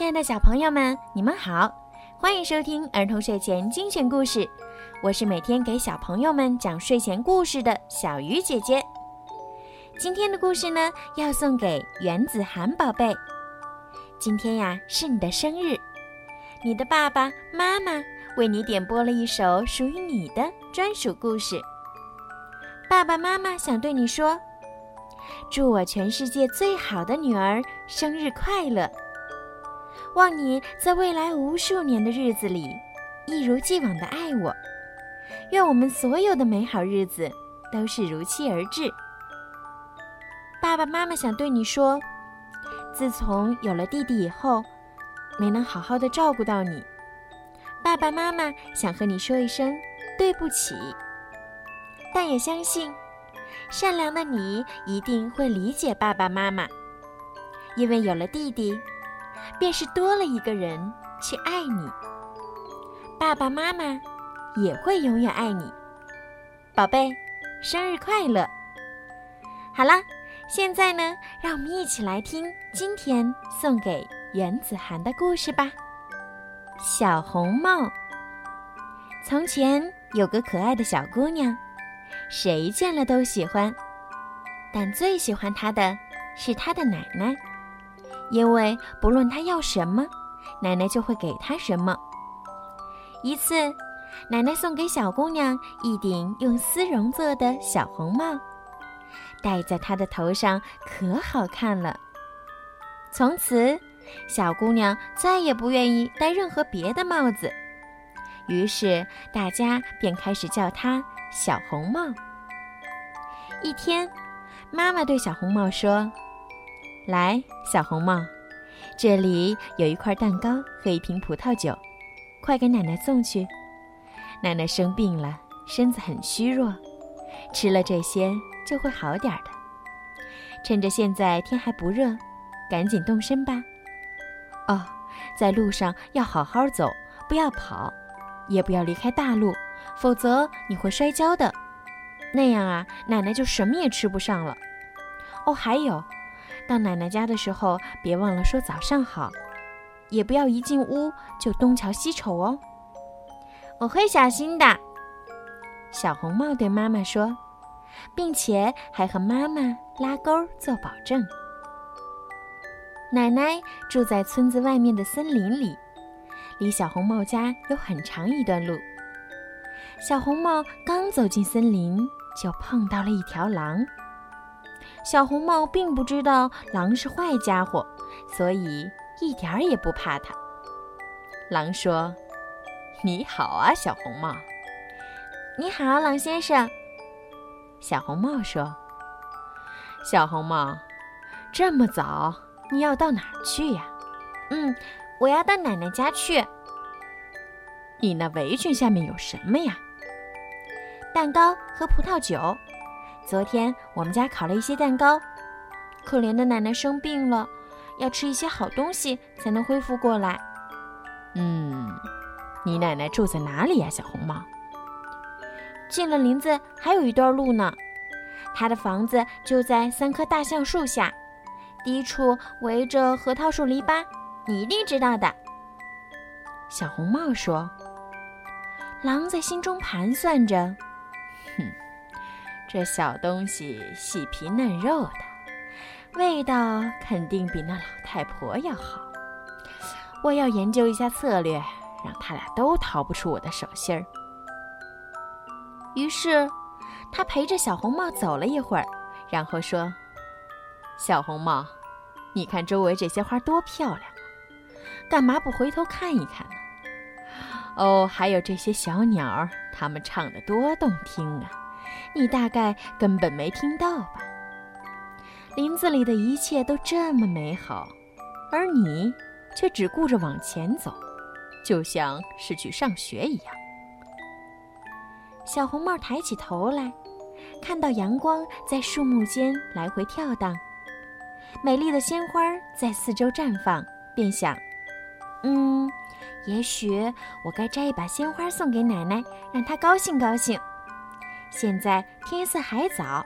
亲爱的小朋友们，你们好，欢迎收听儿童睡前精选故事。我是每天给小朋友们讲睡前故事的小鱼姐姐。今天的故事呢，要送给袁子涵宝贝。今天呀，是你的生日，你的爸爸妈妈为你点播了一首属于你的专属故事。爸爸妈妈想对你说：祝我全世界最好的女儿生日快乐！望你在未来无数年的日子里，一如既往的爱我。愿我们所有的美好日子都是如期而至。爸爸妈妈想对你说，自从有了弟弟以后，没能好好的照顾到你。爸爸妈妈想和你说一声对不起，但也相信，善良的你一定会理解爸爸妈妈，因为有了弟弟。便是多了一个人去爱你，爸爸妈妈也会永远爱你，宝贝，生日快乐！好啦，现在呢，让我们一起来听今天送给袁子涵的故事吧。小红帽。从前有个可爱的小姑娘，谁见了都喜欢，但最喜欢她的是她的奶奶。因为不论他要什么，奶奶就会给他什么。一次，奶奶送给小姑娘一顶用丝绒做的小红帽，戴在她的头上可好看了。从此，小姑娘再也不愿意戴任何别的帽子，于是大家便开始叫她小红帽。一天，妈妈对小红帽说。来，小红帽，这里有一块蛋糕和一瓶葡萄酒，快给奶奶送去。奶奶生病了，身子很虚弱，吃了这些就会好点的。趁着现在天还不热，赶紧动身吧。哦，在路上要好好走，不要跑，也不要离开大路，否则你会摔跤的。那样啊，奶奶就什么也吃不上了。哦，还有。到奶奶家的时候，别忘了说早上好，也不要一进屋就东瞧西瞅哦。我会小心的。小红帽对妈妈说，并且还和妈妈拉钩做保证。奶奶住在村子外面的森林里，离小红帽家有很长一段路。小红帽刚走进森林，就碰到了一条狼。小红帽并不知道狼是坏家伙，所以一点儿也不怕它。狼说：“你好啊，小红帽。”“你好，狼先生。”小红帽说。“小红帽，这么早，你要到哪儿去呀？”“嗯，我要到奶奶家去。”“你那围裙下面有什么呀？”“蛋糕和葡萄酒。”昨天我们家烤了一些蛋糕，可怜的奶奶生病了，要吃一些好东西才能恢复过来。嗯，你奶奶住在哪里呀，小红帽？进了林子还有一段路呢，她的房子就在三棵大橡树下，低处围着核桃树篱笆，你一定知道的。小红帽说。狼在心中盘算着，这小东西细皮嫩肉的，味道肯定比那老太婆要好。我要研究一下策略，让他俩都逃不出我的手心儿。于是，他陪着小红帽走了一会儿，然后说：“小红帽，你看周围这些花多漂亮啊，干嘛不回头看一看呢？哦，还有这些小鸟，它们唱得多动听啊！”你大概根本没听到吧？林子里的一切都这么美好，而你却只顾着往前走，就像是去上学一样。小红帽抬起头来，看到阳光在树木间来回跳荡，美丽的鲜花在四周绽放，便想：嗯，也许我该摘一把鲜花送给奶奶，让她高兴高兴。现在天色还早，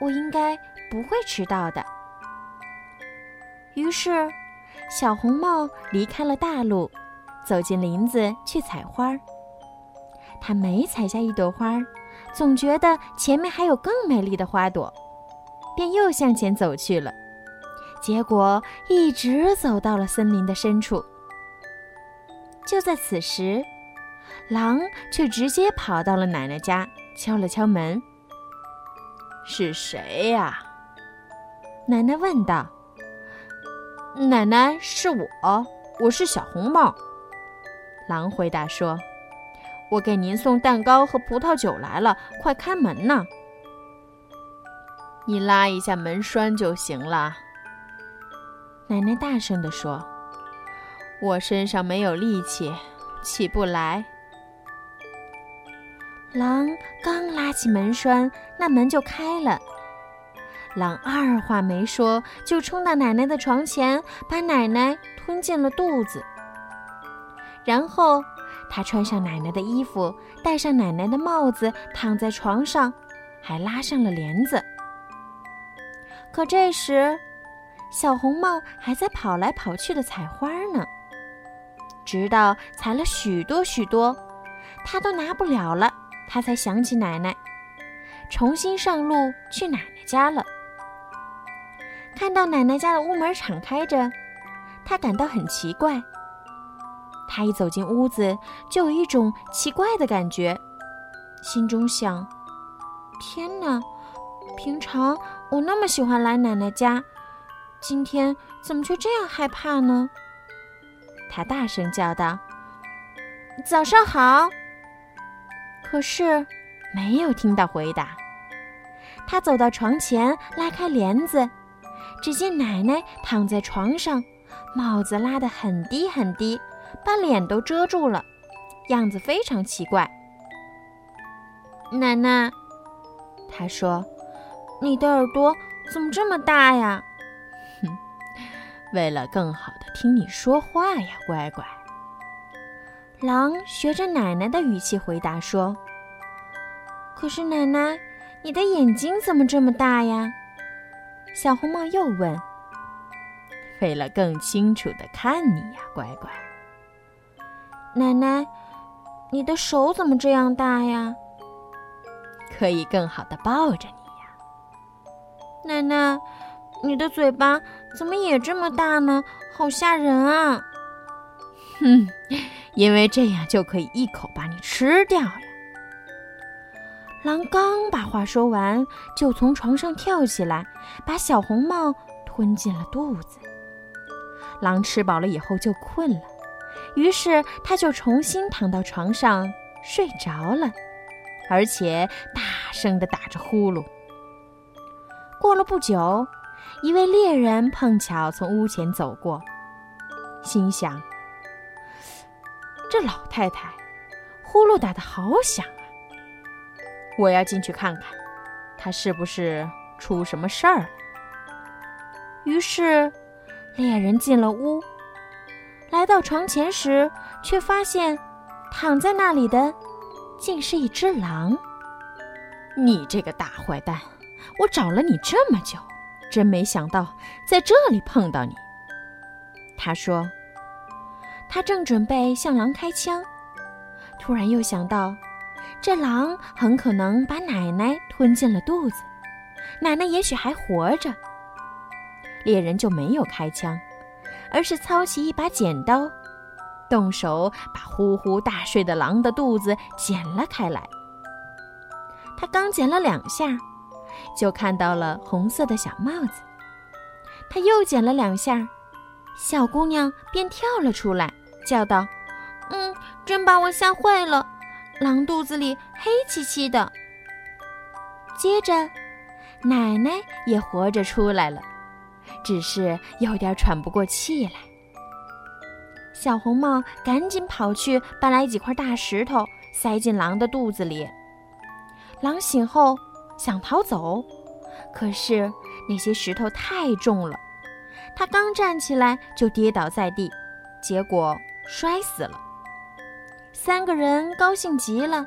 我应该不会迟到的。于是，小红帽离开了大路，走进林子去采花儿。他每采下一朵花，总觉得前面还有更美丽的花朵，便又向前走去了。结果一直走到了森林的深处。就在此时，狼却直接跑到了奶奶家，敲了敲门。“是谁呀？”奶奶问道。“奶奶，是我，我是小红帽。”狼回答说。“我给您送蛋糕和葡萄酒来了，快开门呐！”“你拉一下门栓就行了。”奶奶大声地说。我身上没有力气，起不来。狼刚拉起门栓，那门就开了。狼二话没说，就冲到奶奶的床前，把奶奶吞进了肚子。然后，他穿上奶奶的衣服，戴上奶奶的帽子，躺在床上，还拉上了帘子。可这时，小红帽还在跑来跑去的采花呢。直到采了许多许多，他都拿不了了，他才想起奶奶，重新上路去奶奶家了。看到奶奶家的屋门敞开着，他感到很奇怪。他一走进屋子，就有一种奇怪的感觉，心中想：天哪，平常我那么喜欢来奶奶家，今天怎么却这样害怕呢？他大声叫道：“早上好！”可是没有听到回答。他走到床前，拉开帘子，只见奶奶躺在床上，帽子拉得很低很低，把脸都遮住了，样子非常奇怪。奶奶，他说：“你的耳朵怎么这么大呀？” 哼，为了更好的。听你说话呀，乖乖。狼学着奶奶的语气回答说：“可是奶奶，你的眼睛怎么这么大呀？”小红帽又问：“为了更清楚的看你呀，乖乖。”奶奶，你的手怎么这样大呀？可以更好的抱着你呀。奶奶，你的嘴巴怎么也这么大呢？好吓人啊！哼，因为这样就可以一口把你吃掉呀！狼刚把话说完，就从床上跳起来，把小红帽吞进了肚子。狼吃饱了以后就困了，于是他就重新躺到床上睡着了，而且大声地打着呼噜。过了不久。一位猎人碰巧从屋前走过，心想：“这老太太呼噜打得好响啊！我要进去看看，她是不是出什么事儿了。”于是，猎人进了屋，来到床前时，却发现躺在那里的竟是一只狼。“你这个大坏蛋，我找了你这么久！”真没想到在这里碰到你。他说：“他正准备向狼开枪，突然又想到，这狼很可能把奶奶吞进了肚子，奶奶也许还活着。”猎人就没有开枪，而是操起一把剪刀，动手把呼呼大睡的狼的肚子剪了开来。他刚剪了两下。就看到了红色的小帽子，他又剪了两下，小姑娘便跳了出来，叫道：“嗯，真把我吓坏了，狼肚子里黑漆漆的。”接着，奶奶也活着出来了，只是有点喘不过气来。小红帽赶紧跑去搬来几块大石头，塞进狼的肚子里。狼醒后。想逃走，可是那些石头太重了，他刚站起来就跌倒在地，结果摔死了。三个人高兴极了，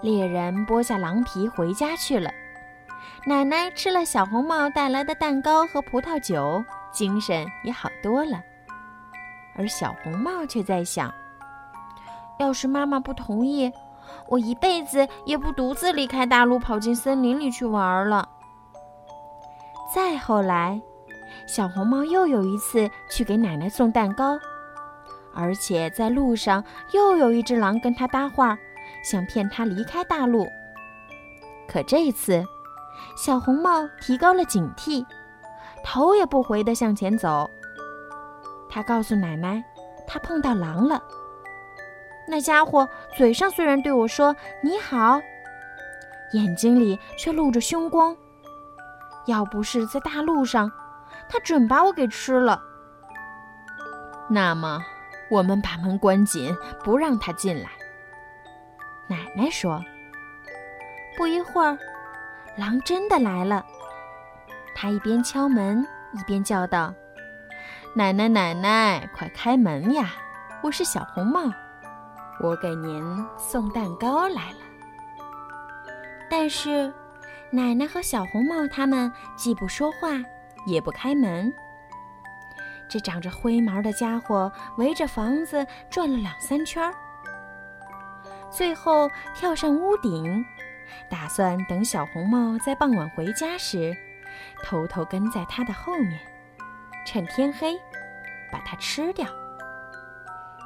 猎人剥下狼皮回家去了。奶奶吃了小红帽带来的蛋糕和葡萄酒，精神也好多了。而小红帽却在想：要是妈妈不同意，我一辈子也不独自离开大陆，跑进森林里去玩了。再后来，小红帽又有一次去给奶奶送蛋糕，而且在路上又有一只狼跟他搭话，想骗他离开大陆。可这次，小红帽提高了警惕，头也不回地向前走。他告诉奶奶，他碰到狼了。那家伙嘴上虽然对我说“你好”，眼睛里却露着凶光。要不是在大路上，他准把我给吃了。那么，我们把门关紧，不让他进来。奶奶说。不一会儿，狼真的来了。他一边敲门，一边叫道：“奶奶，奶奶，快开门呀！我是小红帽，我给您送蛋糕来了。”但是。奶奶和小红帽他们既不说话，也不开门。这长着灰毛的家伙围着房子转了两三圈，最后跳上屋顶，打算等小红帽在傍晚回家时，偷偷跟在他的后面，趁天黑把它吃掉。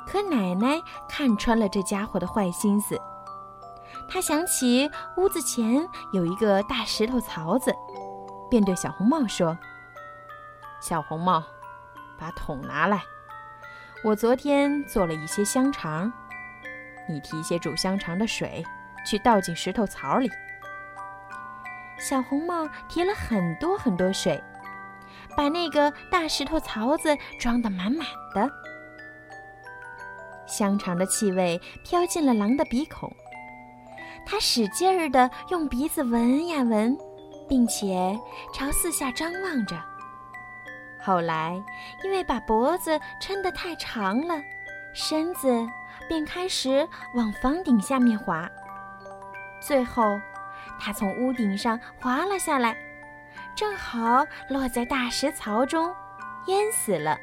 可奶奶看穿了这家伙的坏心思。他想起屋子前有一个大石头槽子，便对小红帽说：“小红帽，把桶拿来。我昨天做了一些香肠，你提些煮香肠的水去倒进石头槽里。”小红帽提了很多很多水，把那个大石头槽子装得满满的。香肠的气味飘进了狼的鼻孔。他使劲儿地用鼻子闻呀闻，并且朝四下张望着。后来，因为把脖子抻得太长了，身子便开始往房顶下面滑。最后，他从屋顶上滑了下来，正好落在大石槽中，淹死了。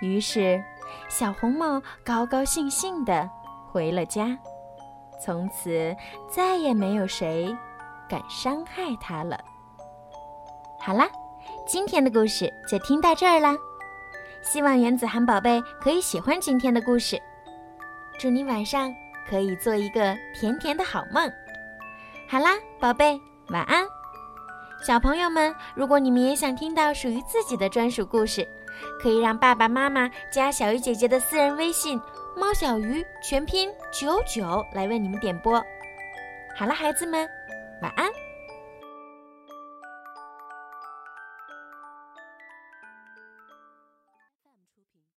于是，小红帽高高兴兴地回了家。从此再也没有谁敢伤害他了。好啦，今天的故事就听到这儿啦。希望原子涵宝贝可以喜欢今天的故事。祝你晚上可以做一个甜甜的好梦。好啦，宝贝，晚安。小朋友们，如果你们也想听到属于自己的专属故事，可以让爸爸妈妈加小鱼姐姐的私人微信。猫小鱼全拼九九来为你们点播。好了，孩子们，晚安。